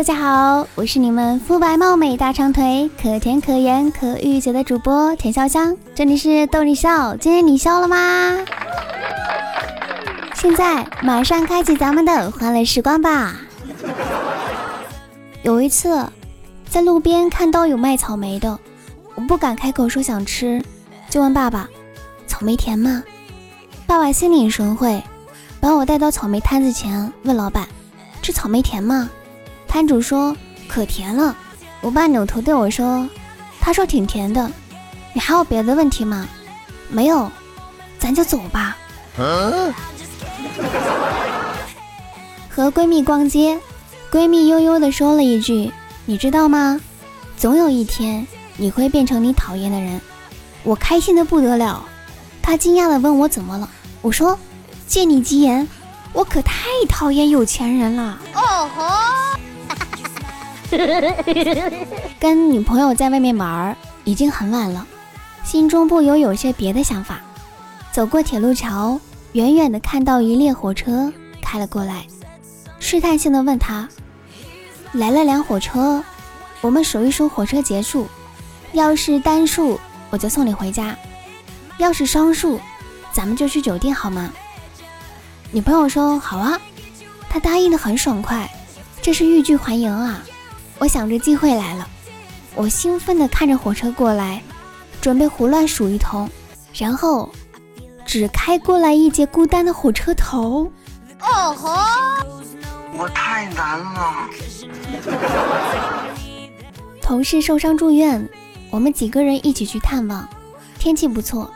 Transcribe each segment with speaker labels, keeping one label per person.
Speaker 1: 大家好，我是你们肤白貌美、大长腿、可甜可盐可御姐的主播田潇香，这里是逗你笑，今天你笑了吗？现在马上开启咱们的欢乐时光吧。有一次，在路边看到有卖草莓的，我不敢开口说想吃，就问爸爸：“草莓甜吗？”爸爸心领神会，把我带到草莓摊子前，问老板：“这草莓甜吗？”摊主说：“可甜了。”我爸扭头对我说：“他说挺甜的，你还有别的问题吗？”“没有，咱就走吧。”和闺蜜逛街。闺蜜悠悠地说了一句：“你知道吗？总有一天你会变成你讨厌的人。”我开心的不得了。她惊讶地问我怎么了。我说：“借你吉言，我可太讨厌有钱人了。”哦吼！跟女朋友在外面玩，已经很晚了，心中不由有些别的想法。走过铁路桥，远远的看到一列火车开了过来，试探性的问他。来了辆火车，我们数一数火车结束。要是单数，我就送你回家；要是双数，咱们就去酒店好吗？女朋友说好啊，她答应的很爽快，这是欲拒还迎啊！我想着机会来了，我兴奋地看着火车过来，准备胡乱数一通，然后只开过来一节孤单的火车头。哦吼！我太难了。同事受伤住院，我们几个人一起去探望。天气不错，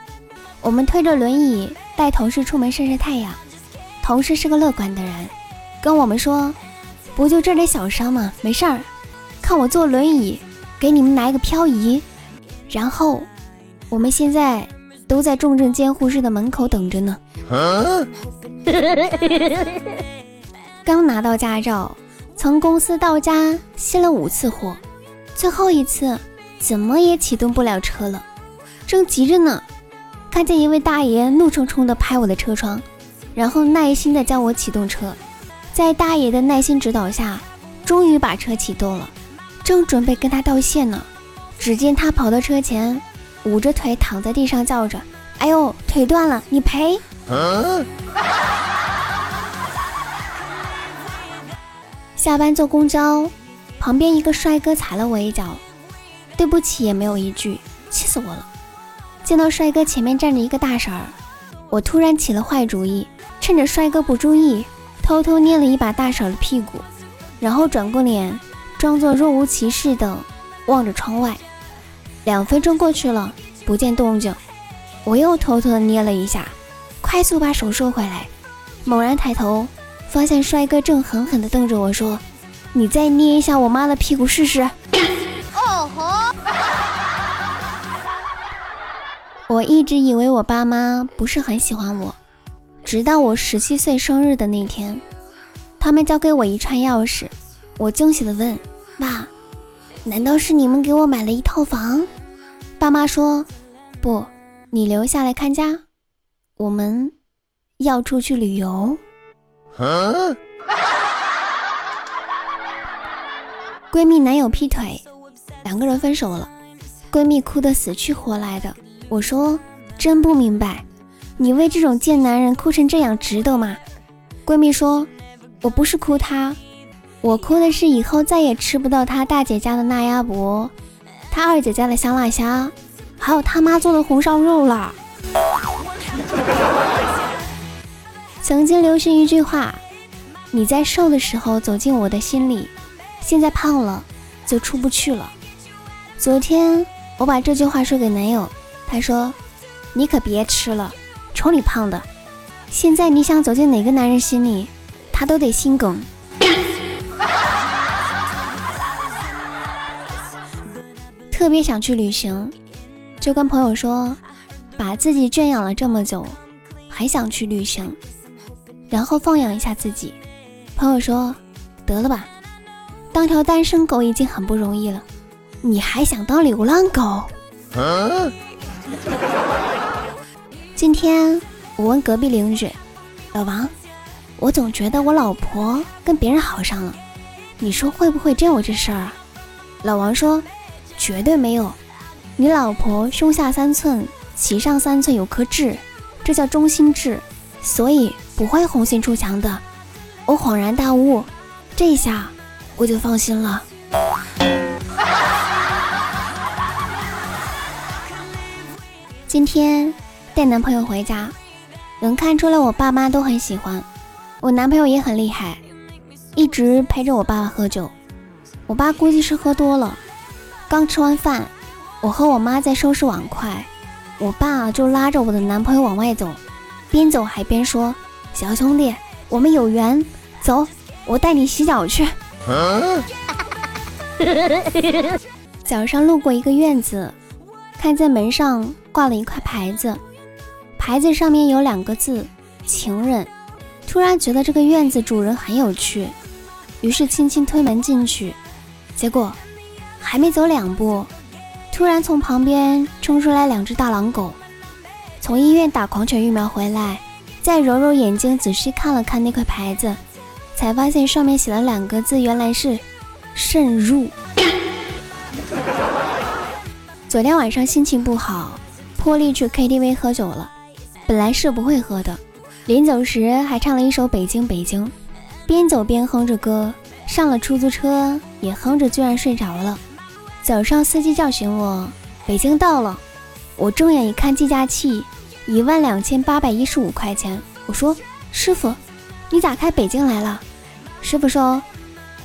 Speaker 1: 我们推着轮椅带同事出门晒晒太阳。同事是个乐观的人，跟我们说：“不就这点小伤吗？没事儿，看我坐轮椅给你们来个漂移。”然后我们现在都在重症监护室的门口等着呢。刚拿到驾照，从公司到家熄了五次火，最后一次怎么也启动不了车了，正急着呢，看见一位大爷怒冲冲地拍我的车窗，然后耐心地教我启动车，在大爷的耐心指导下，终于把车启动了，正准备跟他道谢呢，只见他跑到车前，捂着腿躺在地上叫着：“哎呦，腿断了，你赔！”下班坐公交，旁边一个帅哥踩了我一脚，对不起也没有一句，气死我了。见到帅哥前面站着一个大婶儿，我突然起了坏主意，趁着帅哥不注意，偷偷捏了一把大婶的屁股，然后转过脸，装作若无其事的望着窗外。两分钟过去了，不见动静，我又偷偷的捏了一下，快速把手收回来，猛然抬头。发现帅哥正狠狠的瞪着我说：“你再捏一下我妈的屁股试试。”哦吼！我一直以为我爸妈不是很喜欢我，直到我十七岁生日的那天，他们交给我一串钥匙，我惊喜的问：“爸，难道是你们给我买了一套房？”爸妈说：“不，你留下来看家，我们要出去旅游。” 闺蜜男友劈腿，两个人分手了，闺蜜哭得死去活来的。我说真不明白，你为这种贱男人哭成这样值得吗？闺蜜说，我不是哭他，我哭的是以后再也吃不到他大姐家的那鸭脖，他二姐家的香辣虾，还有他妈做的红烧肉了。曾经流行一句话：“你在瘦的时候走进我的心里，现在胖了就出不去了。”昨天我把这句话说给男友，他说：“你可别吃了，瞅你胖的，现在你想走进哪个男人心里，他都得心梗。”特别想去旅行，就跟朋友说：“把自己圈养了这么久，还想去旅行。”然后放养一下自己。朋友说：“得了吧，当条单身狗已经很不容易了，你还想当流浪狗？”今天我问隔壁邻居老王：“我总觉得我老婆跟别人好上了，你说会不会真有这事儿啊？老王说：“绝对没有，你老婆胸下三寸，脐上三寸有颗痣，这叫中心痣，所以不会红杏出墙的。”我恍然大悟，这下我就放心了。今天带男朋友回家，能看出来我爸妈都很喜欢，我男朋友也很厉害，一直陪着我爸爸喝酒。我爸估计是喝多了，刚吃完饭，我和我妈在收拾碗筷，我爸就拉着我的男朋友往外走，边走还边说：“小兄弟，我们有缘，走，我带你洗脚去。”早上路过一个院子，看见门上挂了一块牌子，牌子上面有两个字“情人”，突然觉得这个院子主人很有趣，于是轻轻推门进去。结果还没走两步，突然从旁边冲出来两只大狼狗。从医院打狂犬疫苗回来，再揉揉眼睛，仔细看了看那块牌子，才发现上面写了两个字，原来是“慎入”。昨天晚上心情不好，破例去 KTV 喝酒了。本来是不会喝的，临走时还唱了一首《北京北京》，边走边哼着歌。上了出租车也哼着，居然睡着了。早上司机叫醒我，北京到了。我睁眼一看计价器，一万两千八百一十五块钱。我说：“师傅，你咋开北京来了？”师傅说：“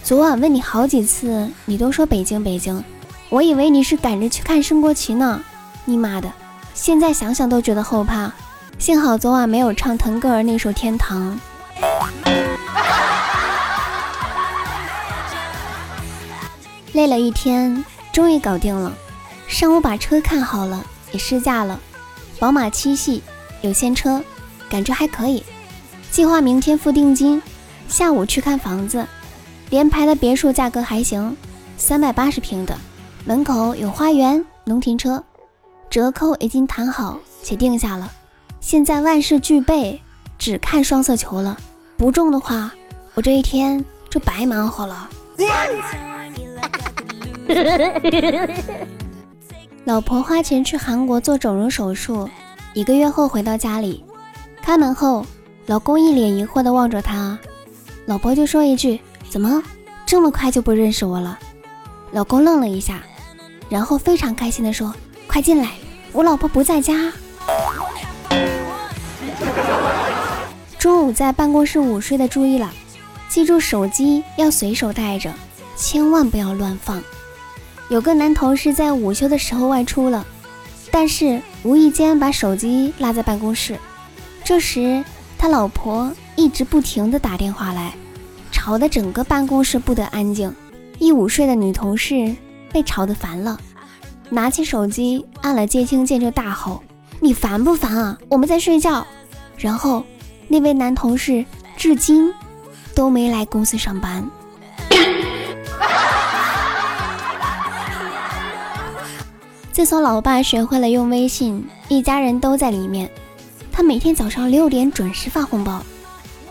Speaker 1: 昨晚问你好几次，你都说北京北京，我以为你是赶着去看升国旗呢。你妈的，现在想想都觉得后怕。幸好昨晚没有唱腾格尔那首《天堂》。”累了一天，终于搞定了。上午把车看好了，也试驾了，宝马七系有现车，感觉还可以。计划明天付定金，下午去看房子。联排的别墅价格还行，三百八十平的，门口有花园，能停车。折扣已经谈好且定下了，现在万事俱备，只看双色球了。不中的话，我这一天就白忙活了。老婆花钱去韩国做整容手术，一个月后回到家里，开门后，老公一脸疑惑地望着她，老婆就说一句：“怎么这么快就不认识我了？”老公愣了一下，然后非常开心地说：“快进来，我老婆不在家。”中午在办公室午睡的注意了，记住手机要随手带着。千万不要乱放。有个男同事在午休的时候外出了，但是无意间把手机落在办公室。这时他老婆一直不停地打电话来，吵得整个办公室不得安静。一午睡的女同事被吵得烦了，拿起手机按了接听键，就大吼：“你烦不烦啊？我们在睡觉。”然后那位男同事至今都没来公司上班。自从老爸学会了用微信，一家人都在里面。他每天早上六点准时发红包，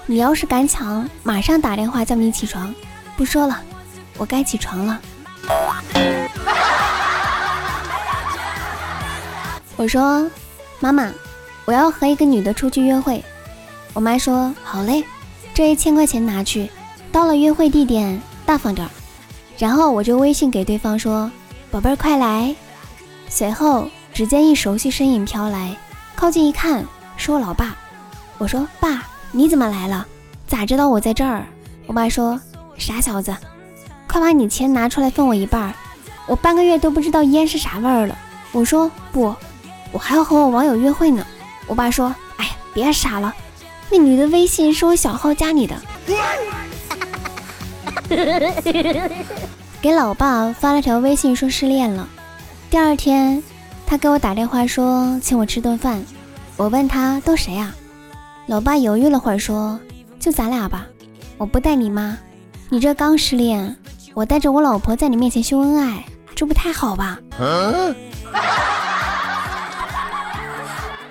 Speaker 1: 你要是敢抢，马上打电话叫你起床。不说了，我该起床了。我说：“妈妈，我要和一个女的出去约会。”我妈说：“好嘞，这一千块钱拿去，到了约会地点大方点。”然后我就微信给对方说：“宝贝儿，快来。”随后，只见一熟悉身影飘来，靠近一看，是我老爸。我说：“爸，你怎么来了？咋知道我在这儿？”我爸说：“傻小子，快把你钱拿出来分我一半，我半个月都不知道烟是啥味儿了。”我说：“不，我还要和我网友约会呢。”我爸说：“哎，别傻了，那女的微信是我小号加你的。”给老爸发了条微信说失恋了。第二天，他给我打电话说请我吃顿饭。我问他都谁啊？老爸犹豫了会儿说就咱俩吧。我不带你妈，你这刚失恋，我带着我老婆在你面前秀恩爱，这不太好吧？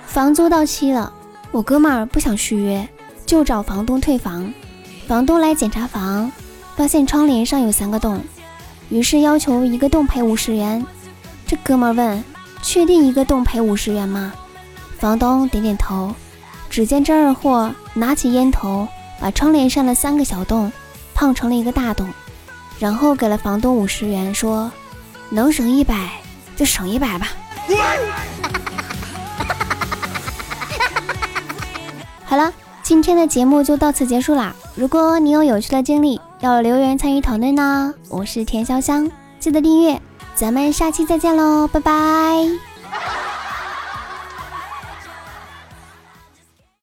Speaker 1: 房租到期了，我哥们儿不想续约，就找房东退房。房东来检查房，发现窗帘上有三个洞，于是要求一个洞赔五十元。这哥们问：“确定一个洞赔五十元吗？”房东点点头。只见这二货拿起烟头，把窗帘上的三个小洞烫成了一个大洞，然后给了房东五十元，说：“能省一百就省一百吧。”好了，今天的节目就到此结束啦。如果你有有趣的经历，要留言参与讨论呢。我是田潇香，记得订阅，咱们下期再见喽，拜拜。